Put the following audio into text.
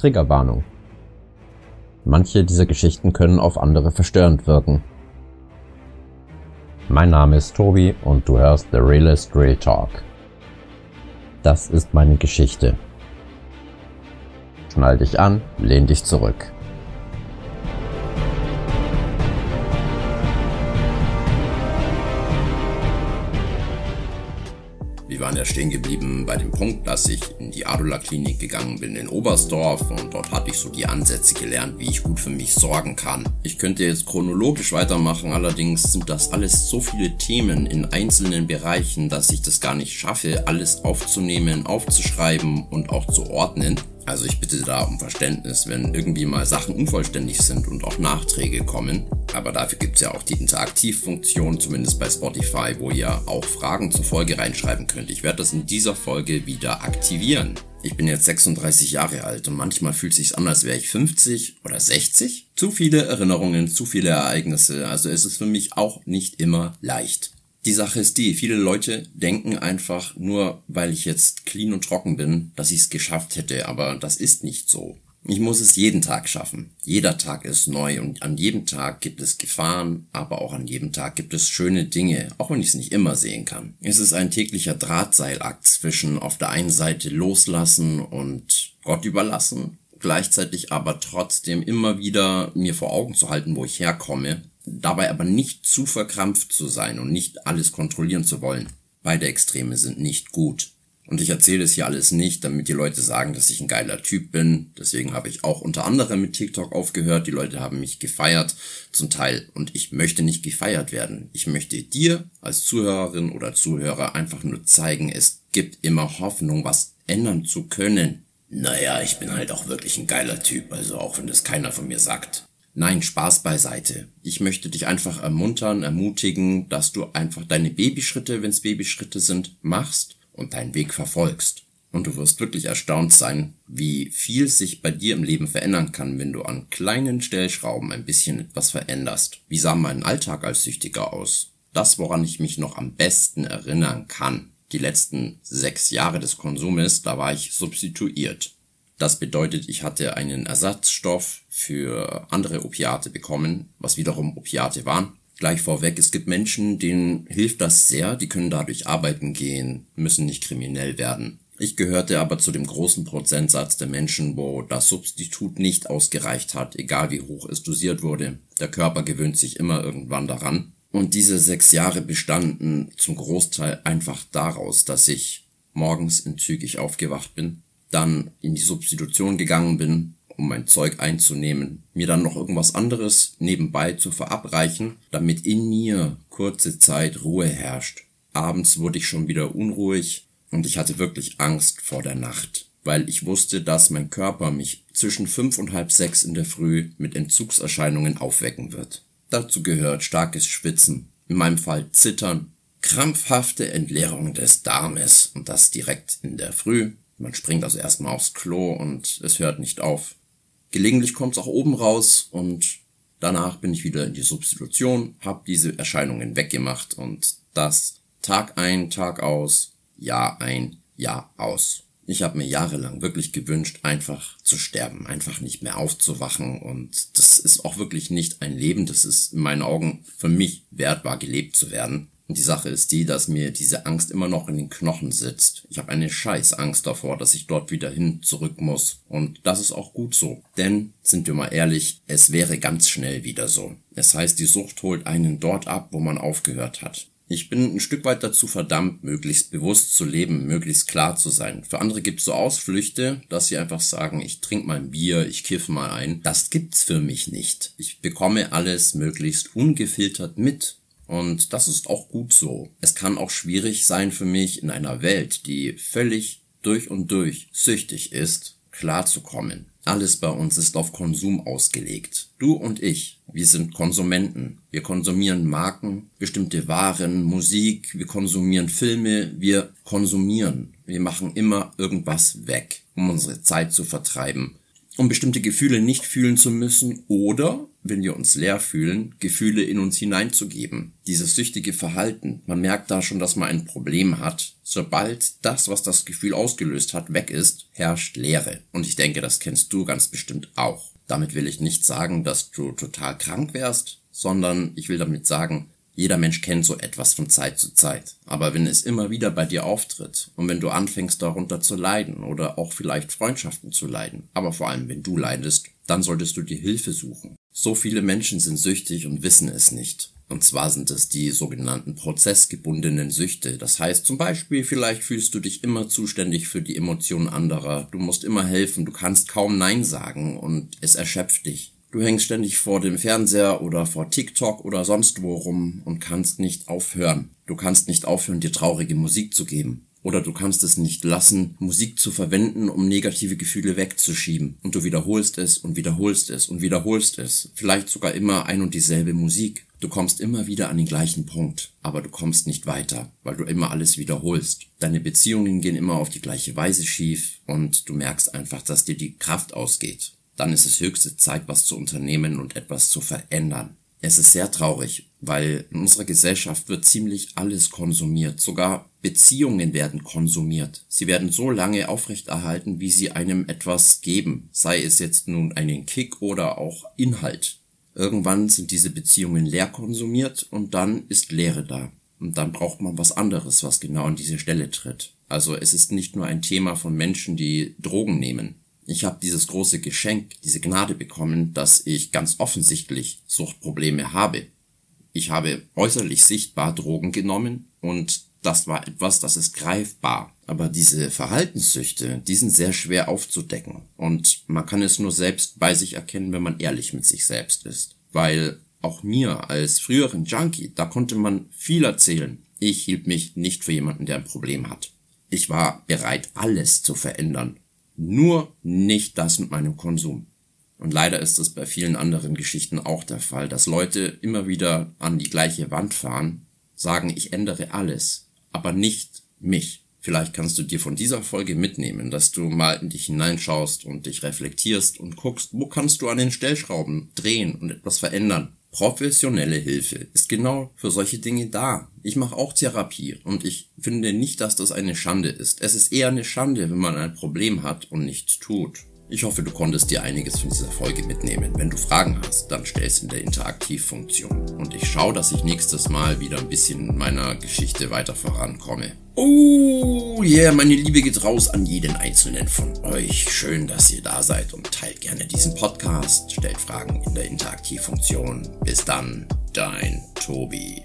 Triggerwarnung. Manche dieser Geschichten können auf andere verstörend wirken. Mein Name ist Tobi und du hörst The Realist Real Talk. Das ist meine Geschichte. Schnall dich an, lehn dich zurück. Waren ja stehen geblieben bei dem Punkt, dass ich in die Adula Klinik gegangen bin in Oberstdorf und dort hatte ich so die Ansätze gelernt, wie ich gut für mich sorgen kann. Ich könnte jetzt chronologisch weitermachen, allerdings sind das alles so viele Themen in einzelnen Bereichen, dass ich das gar nicht schaffe, alles aufzunehmen, aufzuschreiben und auch zu ordnen. Also ich bitte da um Verständnis, wenn irgendwie mal Sachen unvollständig sind und auch Nachträge kommen. Aber dafür gibt's ja auch die Interaktivfunktion, zumindest bei Spotify, wo ihr auch Fragen zur Folge reinschreiben könnt. Ich werde das in dieser Folge wieder aktivieren. Ich bin jetzt 36 Jahre alt und manchmal fühlt es sich an, als wäre ich 50 oder 60. Zu viele Erinnerungen, zu viele Ereignisse, also es ist für mich auch nicht immer leicht. Die Sache ist die, viele Leute denken einfach nur, weil ich jetzt clean und trocken bin, dass ich es geschafft hätte, aber das ist nicht so. Ich muss es jeden Tag schaffen. Jeder Tag ist neu und an jedem Tag gibt es Gefahren, aber auch an jedem Tag gibt es schöne Dinge, auch wenn ich es nicht immer sehen kann. Es ist ein täglicher Drahtseilakt zwischen auf der einen Seite loslassen und Gott überlassen, gleichzeitig aber trotzdem immer wieder mir vor Augen zu halten, wo ich herkomme dabei aber nicht zu verkrampft zu sein und nicht alles kontrollieren zu wollen. Beide Extreme sind nicht gut. Und ich erzähle es hier alles nicht, damit die Leute sagen, dass ich ein geiler Typ bin. Deswegen habe ich auch unter anderem mit TikTok aufgehört. Die Leute haben mich gefeiert, zum Teil. Und ich möchte nicht gefeiert werden. Ich möchte dir als Zuhörerin oder Zuhörer einfach nur zeigen, es gibt immer Hoffnung, was ändern zu können. Naja, ich bin halt auch wirklich ein geiler Typ, also auch wenn das keiner von mir sagt. Nein, Spaß beiseite. Ich möchte dich einfach ermuntern, ermutigen, dass du einfach deine Babyschritte, wenn es Babyschritte sind, machst und deinen Weg verfolgst. Und du wirst wirklich erstaunt sein, wie viel sich bei dir im Leben verändern kann, wenn du an kleinen Stellschrauben ein bisschen etwas veränderst. Wie sah mein Alltag als Süchtiger aus? Das, woran ich mich noch am besten erinnern kann. Die letzten sechs Jahre des Konsumes, da war ich substituiert. Das bedeutet, ich hatte einen Ersatzstoff für andere Opiate bekommen, was wiederum Opiate waren. Gleich vorweg, es gibt Menschen, denen hilft das sehr, die können dadurch arbeiten gehen, müssen nicht kriminell werden. Ich gehörte aber zu dem großen Prozentsatz der Menschen, wo das Substitut nicht ausgereicht hat, egal wie hoch es dosiert wurde. Der Körper gewöhnt sich immer irgendwann daran. Und diese sechs Jahre bestanden zum Großteil einfach daraus, dass ich morgens entzügig aufgewacht bin, dann in die Substitution gegangen bin, um mein Zeug einzunehmen, mir dann noch irgendwas anderes nebenbei zu verabreichen, damit in mir kurze Zeit Ruhe herrscht. Abends wurde ich schon wieder unruhig und ich hatte wirklich Angst vor der Nacht, weil ich wusste, dass mein Körper mich zwischen fünf und halb sechs in der Früh mit Entzugserscheinungen aufwecken wird. Dazu gehört starkes Schwitzen, in meinem Fall Zittern, krampfhafte Entleerung des Darmes und das direkt in der Früh, man springt also erstmal aufs Klo und es hört nicht auf. Gelegentlich kommt es auch oben raus und danach bin ich wieder in die Substitution, habe diese Erscheinungen weggemacht und das Tag ein, Tag aus, Jahr ein, Jahr aus. Ich habe mir jahrelang wirklich gewünscht, einfach zu sterben, einfach nicht mehr aufzuwachen und das ist auch wirklich nicht ein Leben, das ist in meinen Augen für mich wert war, gelebt zu werden. Und die Sache ist die, dass mir diese Angst immer noch in den Knochen sitzt. Ich habe eine scheiß Angst davor, dass ich dort wieder hin zurück muss. Und das ist auch gut so. Denn, sind wir mal ehrlich, es wäre ganz schnell wieder so. Es heißt, die Sucht holt einen dort ab, wo man aufgehört hat. Ich bin ein Stück weit dazu verdammt, möglichst bewusst zu leben, möglichst klar zu sein. Für andere gibt's so Ausflüchte, dass sie einfach sagen, ich trinke mal ein Bier, ich kiff mal ein. Das gibt's für mich nicht. Ich bekomme alles möglichst ungefiltert mit und das ist auch gut so. Es kann auch schwierig sein für mich in einer Welt, die völlig durch und durch süchtig ist, klarzukommen. Alles bei uns ist auf Konsum ausgelegt. Du und ich, wir sind Konsumenten. Wir konsumieren Marken, bestimmte Waren, Musik, wir konsumieren Filme, wir konsumieren. Wir machen immer irgendwas weg, um unsere Zeit zu vertreiben, um bestimmte Gefühle nicht fühlen zu müssen oder wenn wir uns leer fühlen, Gefühle in uns hineinzugeben. Dieses süchtige Verhalten, man merkt da schon, dass man ein Problem hat. Sobald das, was das Gefühl ausgelöst hat, weg ist, herrscht Leere. Und ich denke, das kennst du ganz bestimmt auch. Damit will ich nicht sagen, dass du total krank wärst, sondern ich will damit sagen, jeder Mensch kennt so etwas von Zeit zu Zeit. Aber wenn es immer wieder bei dir auftritt und wenn du anfängst darunter zu leiden oder auch vielleicht Freundschaften zu leiden, aber vor allem wenn du leidest, dann solltest du dir Hilfe suchen. So viele Menschen sind süchtig und wissen es nicht. Und zwar sind es die sogenannten prozessgebundenen Süchte. Das heißt zum Beispiel, vielleicht fühlst du dich immer zuständig für die Emotionen anderer. Du musst immer helfen, du kannst kaum Nein sagen und es erschöpft dich. Du hängst ständig vor dem Fernseher oder vor TikTok oder sonst wo rum und kannst nicht aufhören. Du kannst nicht aufhören, dir traurige Musik zu geben. Oder du kannst es nicht lassen, Musik zu verwenden, um negative Gefühle wegzuschieben. Und du wiederholst es und wiederholst es und wiederholst es. Vielleicht sogar immer ein und dieselbe Musik. Du kommst immer wieder an den gleichen Punkt, aber du kommst nicht weiter, weil du immer alles wiederholst. Deine Beziehungen gehen immer auf die gleiche Weise schief und du merkst einfach, dass dir die Kraft ausgeht. Dann ist es höchste Zeit, was zu unternehmen und etwas zu verändern. Es ist sehr traurig, weil in unserer Gesellschaft wird ziemlich alles konsumiert. Sogar Beziehungen werden konsumiert. Sie werden so lange aufrechterhalten, wie sie einem etwas geben, sei es jetzt nun einen Kick oder auch Inhalt. Irgendwann sind diese Beziehungen leer konsumiert und dann ist Leere da. Und dann braucht man was anderes, was genau an diese Stelle tritt. Also es ist nicht nur ein Thema von Menschen, die Drogen nehmen. Ich habe dieses große Geschenk, diese Gnade bekommen, dass ich ganz offensichtlich Suchtprobleme habe. Ich habe äußerlich sichtbar Drogen genommen und das war etwas, das ist greifbar. Aber diese Verhaltenssüchte, die sind sehr schwer aufzudecken. Und man kann es nur selbst bei sich erkennen, wenn man ehrlich mit sich selbst ist. Weil auch mir als früheren Junkie, da konnte man viel erzählen. Ich hielt mich nicht für jemanden, der ein Problem hat. Ich war bereit, alles zu verändern. Nur nicht das mit meinem Konsum. Und leider ist es bei vielen anderen Geschichten auch der Fall, dass Leute immer wieder an die gleiche Wand fahren, sagen, ich ändere alles, aber nicht mich. Vielleicht kannst du dir von dieser Folge mitnehmen, dass du mal in dich hineinschaust und dich reflektierst und guckst, wo kannst du an den Stellschrauben drehen und etwas verändern. Professionelle Hilfe ist genau für solche Dinge da. Ich mache auch Therapie und ich finde nicht, dass das eine Schande ist. Es ist eher eine Schande, wenn man ein Problem hat und nichts tut. Ich hoffe, du konntest dir einiges von dieser Folge mitnehmen. Wenn du Fragen hast, dann stell es in der Interaktivfunktion. Und ich schaue, dass ich nächstes Mal wieder ein bisschen in meiner Geschichte weiter vorankomme. Oh yeah, meine Liebe geht raus an jeden einzelnen von euch. Schön, dass ihr da seid und teilt gerne diesen Podcast. Stellt Fragen in der Interaktivfunktion. Bis dann, dein Tobi.